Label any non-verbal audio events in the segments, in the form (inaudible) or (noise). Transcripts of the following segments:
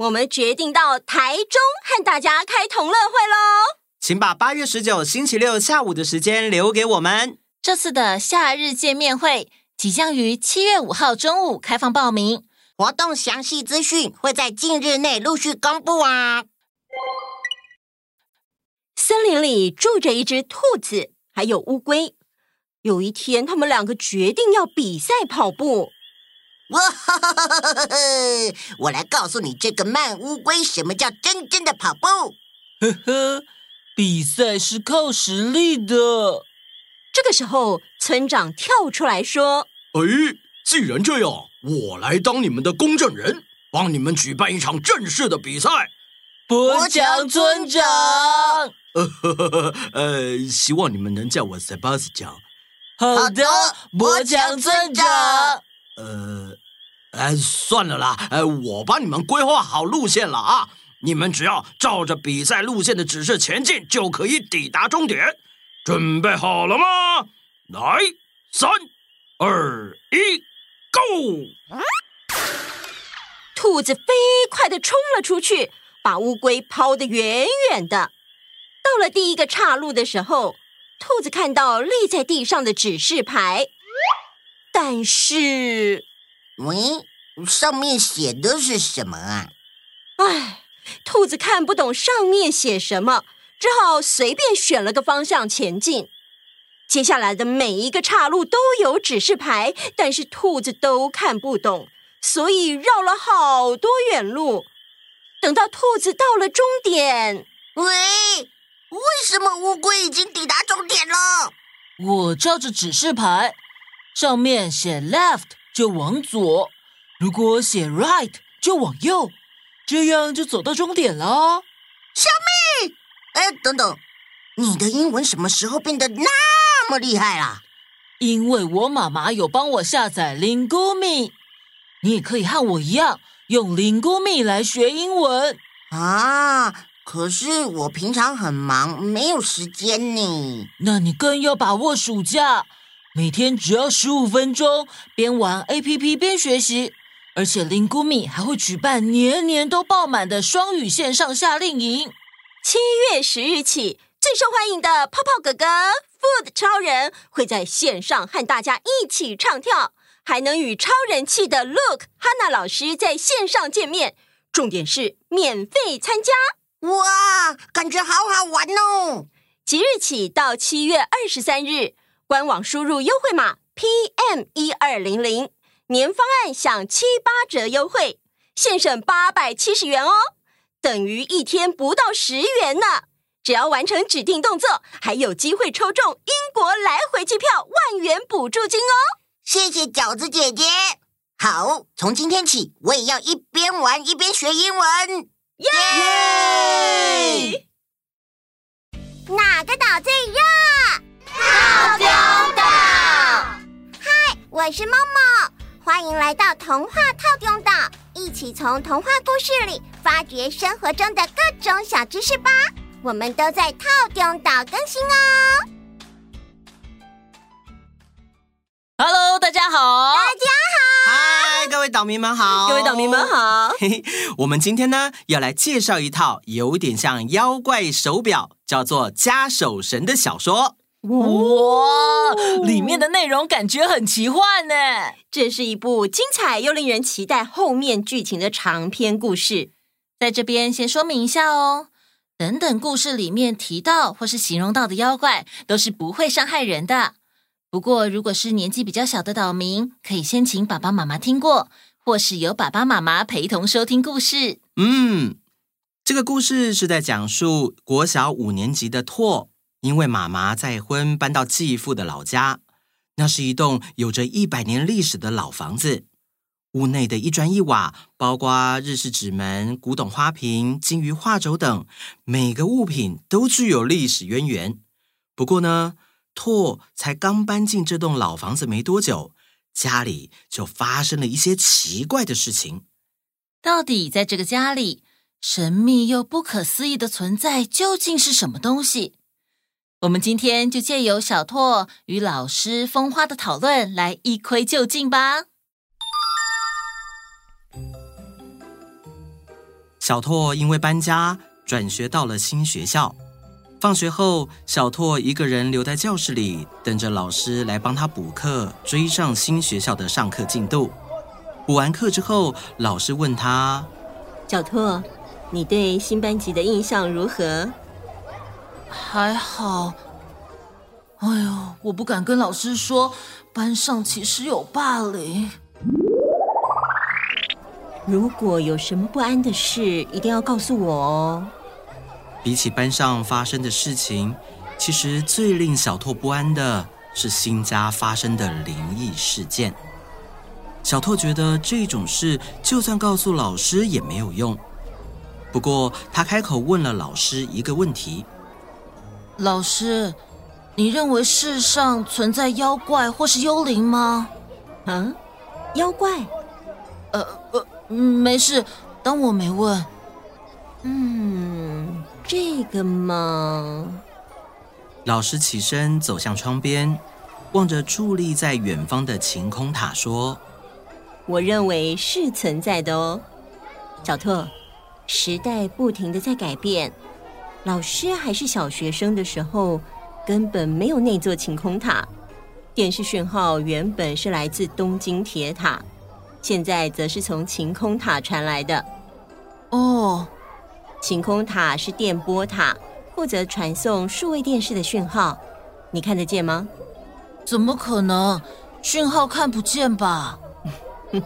我们决定到台中和大家开同乐会喽！请把八月十九星期六下午的时间留给我们。这次的夏日见面会即将于七月五号中午开放报名，活动详细资讯会在近日内陆续公布啊。森林里住着一只兔子，还有乌龟。有一天，他们两个决定要比赛跑步。哇哈哈哈哈哈！我来告诉你，这个慢乌龟，什么叫真正的跑步？呵呵，比赛是靠实力的。这个时候，村长跳出来说：“哎，既然这样，我来当你们的公证人，帮你们举办一场正式的比赛。”伯强村长，呃呵呵呵，呃，希望你们能叫我 Sebastian。好的，伯强村长。呃，哎，算了啦，哎，我帮你们规划好路线了啊，你们只要照着比赛路线的指示前进，就可以抵达终点。准备好了吗？来，三、二、一，Go！兔子飞快的冲了出去，把乌龟抛得远远的。到了第一个岔路的时候。兔子看到立在地上的指示牌，但是，喂，上面写的是什么啊？唉，兔子看不懂上面写什么，只好随便选了个方向前进。接下来的每一个岔路都有指示牌，但是兔子都看不懂，所以绕了好多远路。等到兔子到了终点，喂。为什么乌龟已经抵达终点了？我照着指示牌，上面写 left 就往左，如果写 right 就往右，这样就走到终点了。小蜜，哎，等等，你的英文什么时候变得那么厉害啦？因为我妈妈有帮我下载 Lingumi，你也可以和我一样用 Lingumi 来学英文啊。可是我平常很忙，没有时间呢。那你更要把握暑假，每天只要十五分钟，边玩 APP 边学习。而且 Lingumi 还会举办年年都爆满的双语线上夏令营。七月十日起，最受欢迎的泡泡哥哥 Food 超人会在线上和大家一起唱跳，还能与超人气的 Look 哈娜老师在线上见面。重点是免费参加。哇，感觉好好玩哦！即日起到七月二十三日，官网输入优惠码 PM 一二零零，年方案享七八折优惠，现省八百七十元哦，等于一天不到十元呢。只要完成指定动作，还有机会抽中英国来回机票万元补助金哦！谢谢饺子姐姐。好，从今天起，我也要一边玩一边学英文。耶!哪个岛最热？套丁岛。嗨，我是梦梦，欢迎来到童话套丁岛，一起从童话故事里发掘生活中的各种小知识吧。我们都在套丁岛更新哦。Hello，大家好。大家好。嗨，各位岛民们好！各位岛民们好！嘿嘿，我们今天呢要来介绍一套有点像妖怪手表，叫做《加手神》的小说。哇，里面的内容感觉很奇幻呢。这是一部精彩又令人期待后面剧情的长篇故事。在这边先说明一下哦，等等故事里面提到或是形容到的妖怪，都是不会伤害人的。不过，如果是年纪比较小的岛民，可以先请爸爸妈妈听过，或是由爸爸妈妈陪同收听故事。嗯，这个故事是在讲述国小五年级的拓，因为妈妈再婚搬到继父的老家，那是一栋有着一百年历史的老房子，屋内的一砖一瓦，包括日式纸门、古董花瓶、金鱼画轴等，每个物品都具有历史渊源。不过呢，拓才刚搬进这栋老房子没多久，家里就发生了一些奇怪的事情。到底在这个家里，神秘又不可思议的存在究竟是什么东西？我们今天就借由小拓与老师风花的讨论来一窥究竟吧。小拓因为搬家，转学到了新学校。放学后，小拓一个人留在教室里，等着老师来帮他补课，追上新学校的上课进度。补完课之后，老师问他：“小拓，你对新班级的印象如何？”“还好。”“哎呦，我不敢跟老师说，班上其实有霸凌。”“如果有什么不安的事，一定要告诉我哦。”比起班上发生的事情，其实最令小拓不安的是新家发生的灵异事件。小拓觉得这种事就算告诉老师也没有用。不过他开口问了老师一个问题：“老师，你认为世上存在妖怪或是幽灵吗？”“啊，妖怪？呃呃，没事，当我没问。”“嗯。”这个嘛，老师起身走向窗边，望着矗立在远方的晴空塔说：“我认为是存在的哦，小拓。时代不停的在改变，老师还是小学生的时候，根本没有那座晴空塔。电视讯号原本是来自东京铁塔，现在则是从晴空塔传来的。哦。”晴空塔是电波塔，负责传送数位电视的讯号。你看得见吗？怎么可能？讯号看不见吧？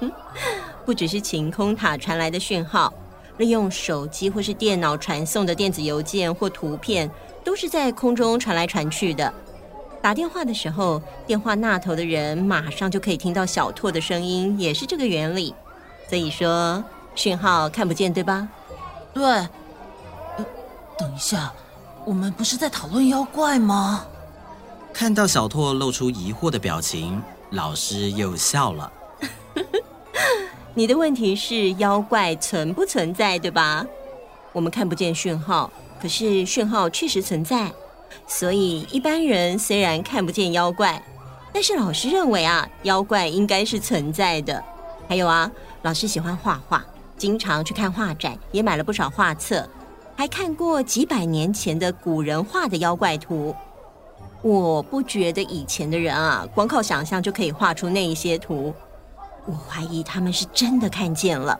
(laughs) 不只是晴空塔传来的讯号，利用手机或是电脑传送的电子邮件或图片，都是在空中传来传去的。打电话的时候，电话那头的人马上就可以听到小拓的声音，也是这个原理。所以说，讯号看不见，对吧？对。等一下，我们不是在讨论妖怪吗？看到小拓露出疑惑的表情，老师又笑了。你的问题是妖怪存不存在，对吧？我们看不见讯号，可是讯号确实存在。所以一般人虽然看不见妖怪，但是老师认为啊，妖怪应该是存在的。还有啊，老师喜欢画画，经常去看画展，也买了不少画册。还看过几百年前的古人画的妖怪图，我不觉得以前的人啊，光靠想象就可以画出那一些图。我怀疑他们是真的看见了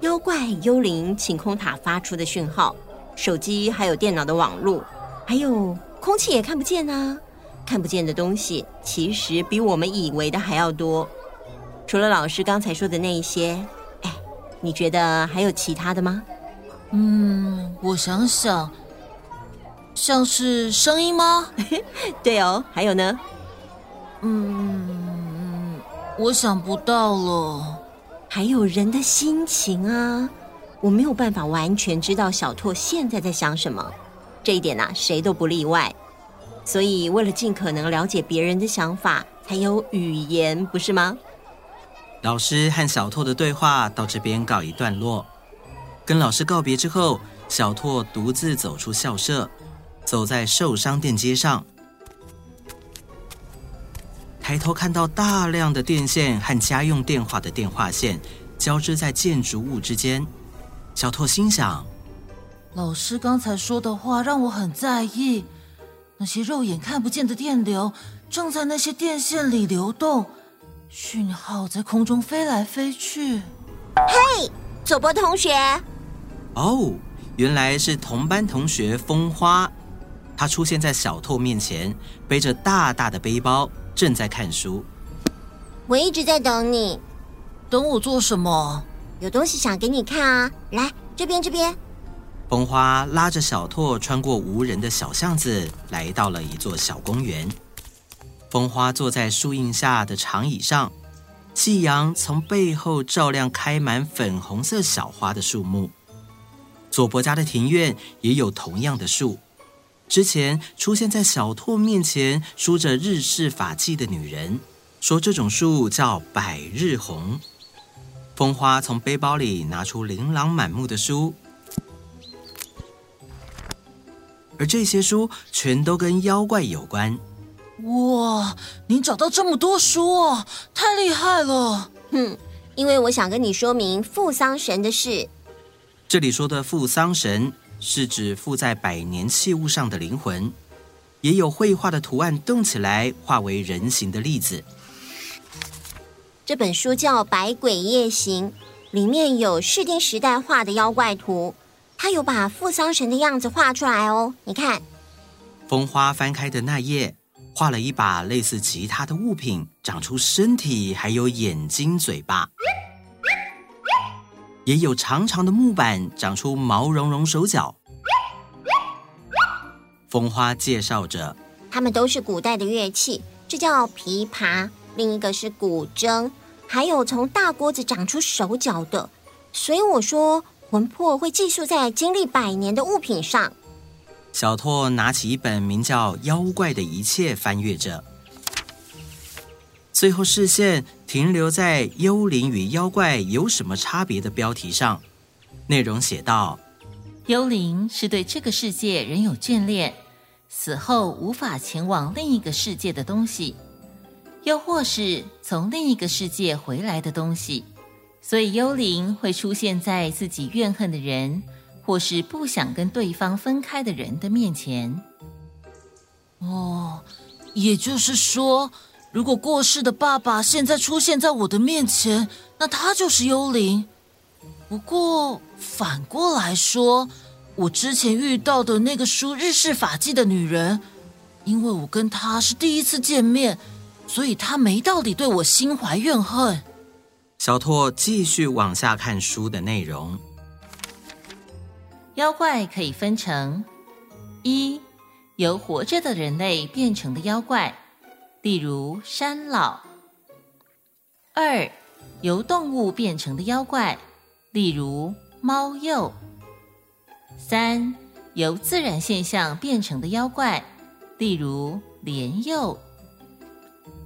妖怪、幽灵、晴空塔发出的讯号，手机还有电脑的网络，还有空气也看不见啊。看不见的东西其实比我们以为的还要多。除了老师刚才说的那一些，哎，你觉得还有其他的吗？嗯，我想想，像是声音吗？(laughs) 对哦，还有呢？嗯，我想不到了。还有人的心情啊，我没有办法完全知道小拓现在在想什么，这一点呐、啊，谁都不例外。所以，为了尽可能了解别人的想法，才有语言，不是吗？老师和小拓的对话到这边告一段落。跟老师告别之后，小拓独自走出校舍，走在寿商店街上，抬头看到大量的电线和家用电话的电话线交织在建筑物之间。小拓心想：老师刚才说的话让我很在意，那些肉眼看不见的电流正在那些电线里流动，讯号在空中飞来飞去。嘿，佐波同学。哦，原来是同班同学风花，他出现在小拓面前，背着大大的背包，正在看书。我一直在等你，等我做什么？有东西想给你看啊！来，这边，这边。风花拉着小拓穿过无人的小巷子，来到了一座小公园。风花坐在树荫下的长椅上，夕阳从背后照亮开满粉红色小花的树木。佐伯家的庭院也有同样的树。之前出现在小拓面前梳着日式发髻的女人，说这种树叫百日红。风花从背包里拿出琳琅满目的书，而这些书全都跟妖怪有关。哇，你找到这么多书哦，太厉害了！哼，因为我想跟你说明富桑神的事。这里说的富桑神是指附在百年器物上的灵魂，也有绘画的图案动起来化为人形的例子。这本书叫《百鬼夜行》，里面有室町时代画的妖怪图，他有把富桑神的样子画出来哦。你看，风花翻开的那页，画了一把类似吉他的物品，长出身体，还有眼睛、嘴巴。也有长长的木板，长出毛茸茸手脚。风花介绍着，它们都是古代的乐器，这叫琵琶，另一个是古筝，还有从大锅子长出手脚的。所以我说，魂魄会寄宿在经历百年的物品上。小拓拿起一本名叫《妖怪的一切》，翻阅着。最后视线停留在“幽灵与妖怪有什么差别”的标题上，内容写道：“幽灵是对这个世界仍有眷恋，死后无法前往另一个世界的东西，又或是从另一个世界回来的东西。所以幽灵会出现在自己怨恨的人，或是不想跟对方分开的人的面前。”哦，也就是说。如果过世的爸爸现在出现在我的面前，那他就是幽灵。不过反过来说，我之前遇到的那个梳日式发髻的女人，因为我跟她是第一次见面，所以她没道理对我心怀怨恨。小拓继续往下看书的内容。妖怪可以分成一，由活着的人类变成的妖怪。例如山老。二，由动物变成的妖怪，例如猫鼬。三，由自然现象变成的妖怪，例如莲鼬。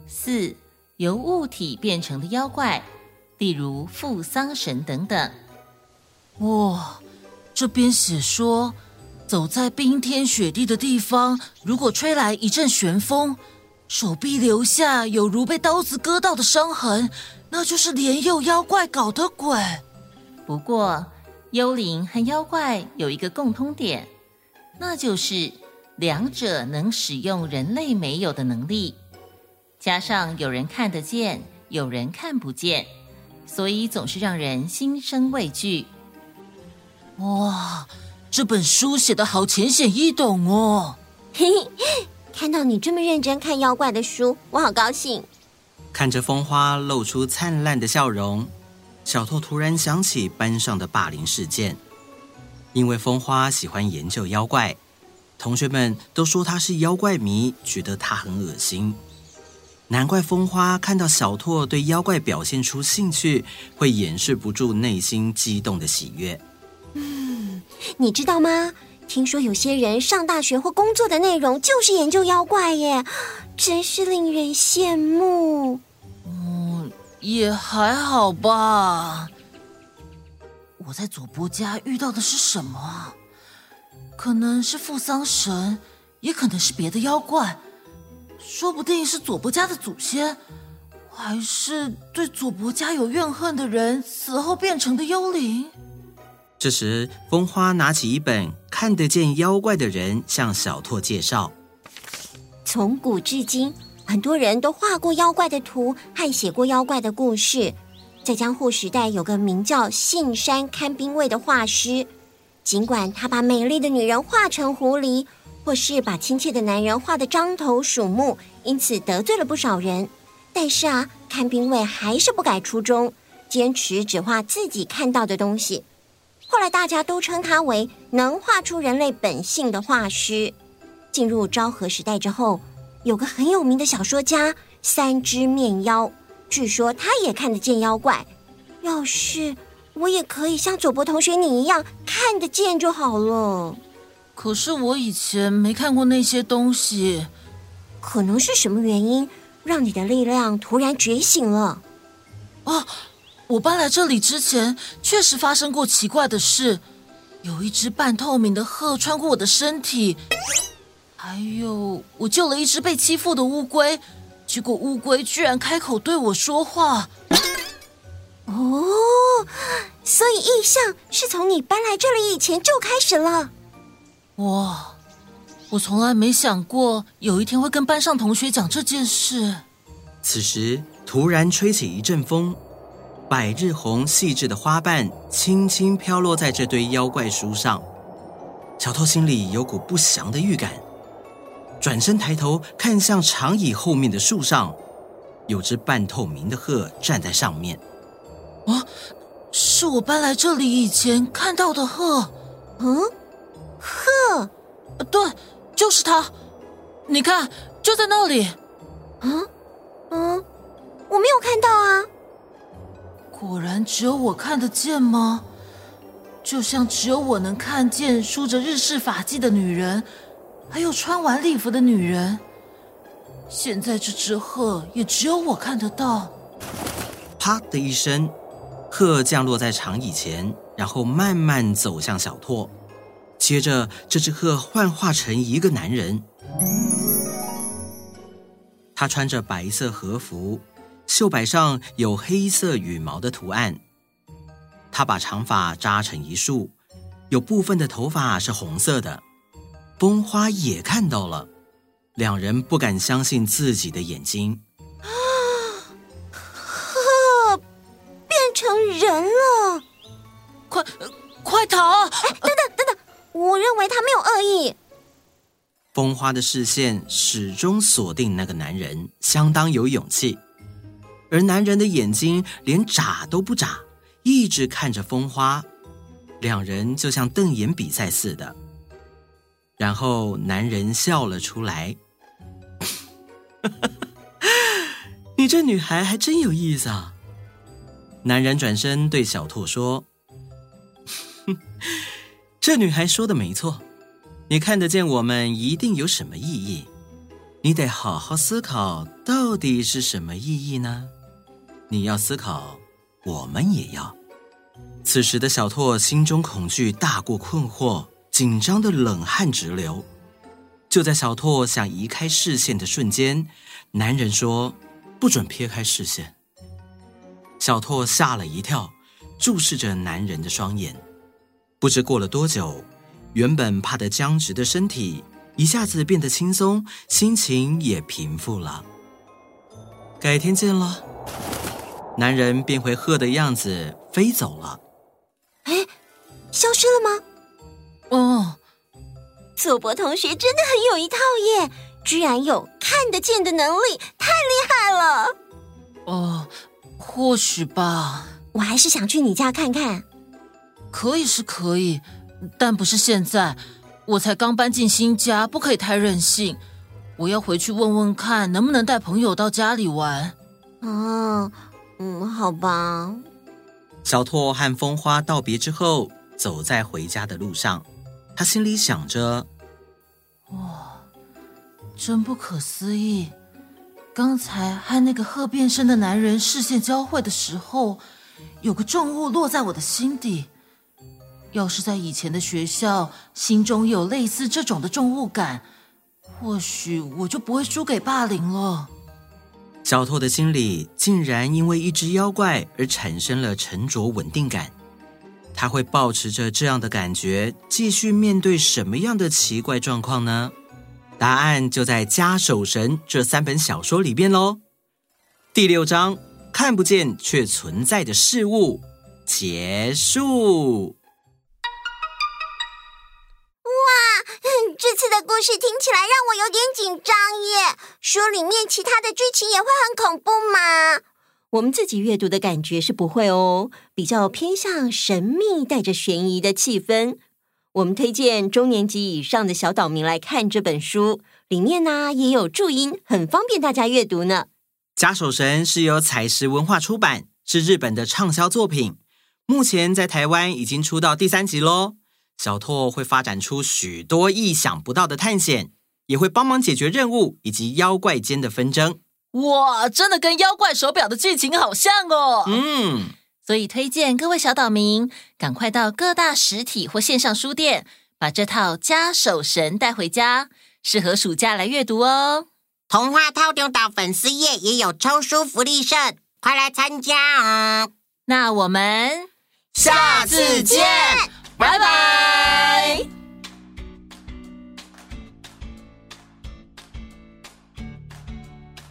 四，由物体变成的妖怪，例如富桑神等等。哇，这边写说，走在冰天雪地的地方，如果吹来一阵旋风。手臂留下有如被刀子割到的伤痕，那就是莲幼妖怪搞的鬼。不过，幽灵和妖怪有一个共通点，那就是两者能使用人类没有的能力，加上有人看得见，有人看不见，所以总是让人心生畏惧。哇，这本书写得好浅显易懂哦。嘿嘿。看到你这么认真看妖怪的书，我好高兴。看着风花露出灿烂的笑容，小拓突然想起班上的霸凌事件。因为风花喜欢研究妖怪，同学们都说他是妖怪迷，觉得他很恶心。难怪风花看到小拓对妖怪表现出兴趣，会掩饰不住内心激动的喜悦。嗯，你知道吗？听说有些人上大学或工作的内容就是研究妖怪耶，真是令人羡慕。嗯，也还好吧。我在佐伯家遇到的是什么啊？可能是富桑神，也可能是别的妖怪，说不定是佐伯家的祖先，还是对佐伯家有怨恨的人死后变成的幽灵。这时，风花拿起一本看得见妖怪的人，向小拓介绍：从古至今，很多人都画过妖怪的图，和写过妖怪的故事。在江户时代，有个名叫信山勘兵卫的画师，尽管他把美丽的女人画成狐狸，或是把亲切的男人画得獐头鼠目，因此得罪了不少人。但是啊，勘兵卫还是不改初衷，坚持只画自己看到的东西。后来大家都称他为能画出人类本性的画师。进入昭和时代之后，有个很有名的小说家三只面妖，据说他也看得见妖怪。要是我也可以像佐伯同学你一样看得见就好了。可是我以前没看过那些东西，可能是什么原因让你的力量突然觉醒了？啊！我搬来这里之前，确实发生过奇怪的事。有一只半透明的鹤穿过我的身体，还有我救了一只被欺负的乌龟，结果乌龟居然开口对我说话。哦，所以异象是从你搬来这里以前就开始了。哇，我从来没想过有一天会跟班上同学讲这件事。此时突然吹起一阵风，百日红细致的花瓣轻轻飘落在这堆妖怪书上。小偷心里有股不祥的预感，转身抬头看向长椅后面的树上，有只半透明的鹤站在上面。啊，是我搬来这里以前看到的鹤。嗯，鹤，对，就是它。你看，就在那里。嗯嗯，我没有看到啊。果然只有我看得见吗？就像只有我能看见梳着日式发髻的女人，还有穿完礼服的女人。现在这只鹤也只有我看得到。啪的一声，鹤降落在长椅前，然后慢慢走向小拓。接着，这只鹤幻化成一个男人，他穿着白色和服，袖摆上有黑色羽毛的图案。他把长发扎成一束，有部分的头发是红色的。风花也看到了，两人不敢相信自己的眼睛。啊！鹤变成人了！快，快逃！哎，等等等等，我认为他没有恶意。风花的视线始终锁定那个男人，相当有勇气。而男人的眼睛连眨都不眨。一直看着风花，两人就像瞪眼比赛似的。然后男人笑了出来：“ (laughs) 你这女孩还真有意思啊。”男人转身对小兔说：“ (laughs) 这女孩说的没错，你看得见我们一定有什么意义，你得好好思考，到底是什么意义呢？你要思考。”我们也要。此时的小拓心中恐惧大过困惑，紧张的冷汗直流。就在小拓想移开视线的瞬间，男人说：“不准撇开视线。”小拓吓了一跳，注视着男人的双眼。不知过了多久，原本怕得僵直的身体一下子变得轻松，心情也平复了。改天见了。男人变回鹤的样子飞走了。哎，消失了吗？哦，佐伯同学真的很有一套耶，居然有看得见的能力，太厉害了。哦，或许吧。我还是想去你家看看。可以是可以，但不是现在。我才刚搬进新家，不可以太任性。我要回去问问看，能不能带朋友到家里玩。哦。嗯，好吧。小拓和风花道别之后，走在回家的路上，他心里想着：“哇，真不可思议！刚才和那个鹤变身的男人视线交汇的时候，有个重物落在我的心底。要是在以前的学校，心中有类似这种的重物感，或许我就不会输给霸凌了。”小偷的心里竟然因为一只妖怪而产生了沉着稳定感，他会抱持着这样的感觉继续面对什么样的奇怪状况呢？答案就在《家守神》这三本小说里边喽。第六章，看不见却存在的事物，结束。这次的故事听起来让我有点紧张耶，书里面其他的剧情也会很恐怖吗？我们自己阅读的感觉是不会哦，比较偏向神秘带着悬疑的气氛。我们推荐中年级以上的小岛民来看这本书，里面呢也有注音，很方便大家阅读呢。假手神是由彩石文化出版，是日本的畅销作品，目前在台湾已经出到第三集喽。小拓会发展出许多意想不到的探险，也会帮忙解决任务以及妖怪间的纷争。哇，真的跟妖怪手表的剧情好像哦。嗯，所以推荐各位小岛民赶快到各大实体或线上书店，把这套《家守神》带回家，适合暑假来阅读哦。童话透中岛粉丝页也有抽书福利社，快来参加哦！那我们下次见，拜拜。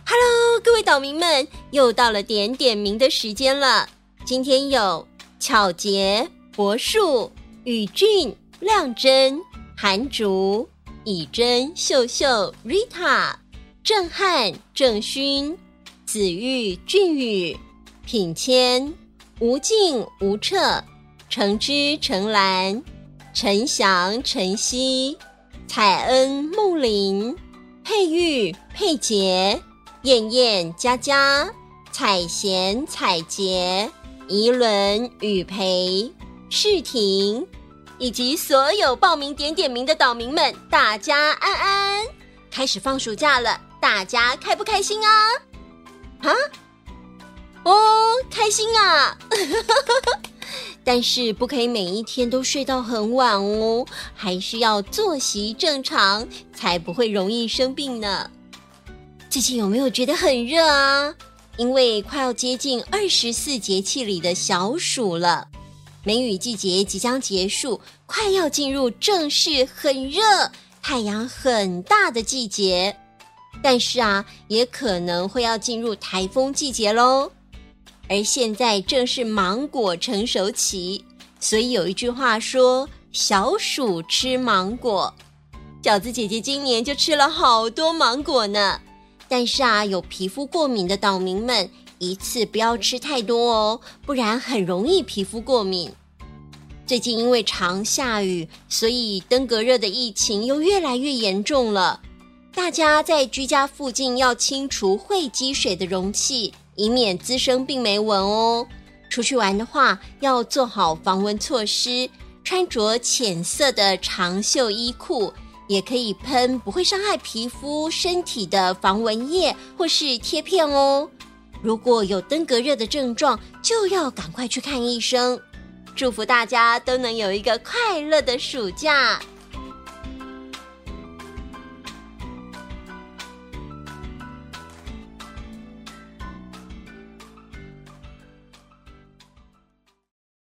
Hello，各位岛民们，又到了点点名的时间了。今天有巧杰、柏树、宇俊、亮真、韩竹、以真、秀秀、Rita、郑汉、郑勋、子玉、俊宇、品谦、吴静、吴彻、橙汁、橙兰、陈翔、陈曦、彩恩、梦玲、佩玉、佩杰。燕燕、佳佳、彩贤、彩洁、宜伦、雨培、世婷，以及所有报名点点名的岛民们，大家安安！开始放暑假了，大家开不开心啊？啊？哦，开心啊！(laughs) 但是不可以每一天都睡到很晚哦，还是要作息正常，才不会容易生病呢。最近有没有觉得很热啊？因为快要接近二十四节气里的小暑了，梅雨季节即将结束，快要进入正式很热、太阳很大的季节。但是啊，也可能会要进入台风季节喽。而现在正是芒果成熟期，所以有一句话说：“小暑吃芒果。”饺子姐姐今年就吃了好多芒果呢。但是啊，有皮肤过敏的岛民们，一次不要吃太多哦，不然很容易皮肤过敏。最近因为常下雨，所以登革热的疫情又越来越严重了。大家在居家附近要清除会积水的容器，以免滋生病媒蚊哦。出去玩的话，要做好防蚊措施，穿着浅色的长袖衣裤。也可以喷不会伤害皮肤、身体的防蚊液或是贴片哦。如果有登革热的症状，就要赶快去看医生。祝福大家都能有一个快乐的暑假。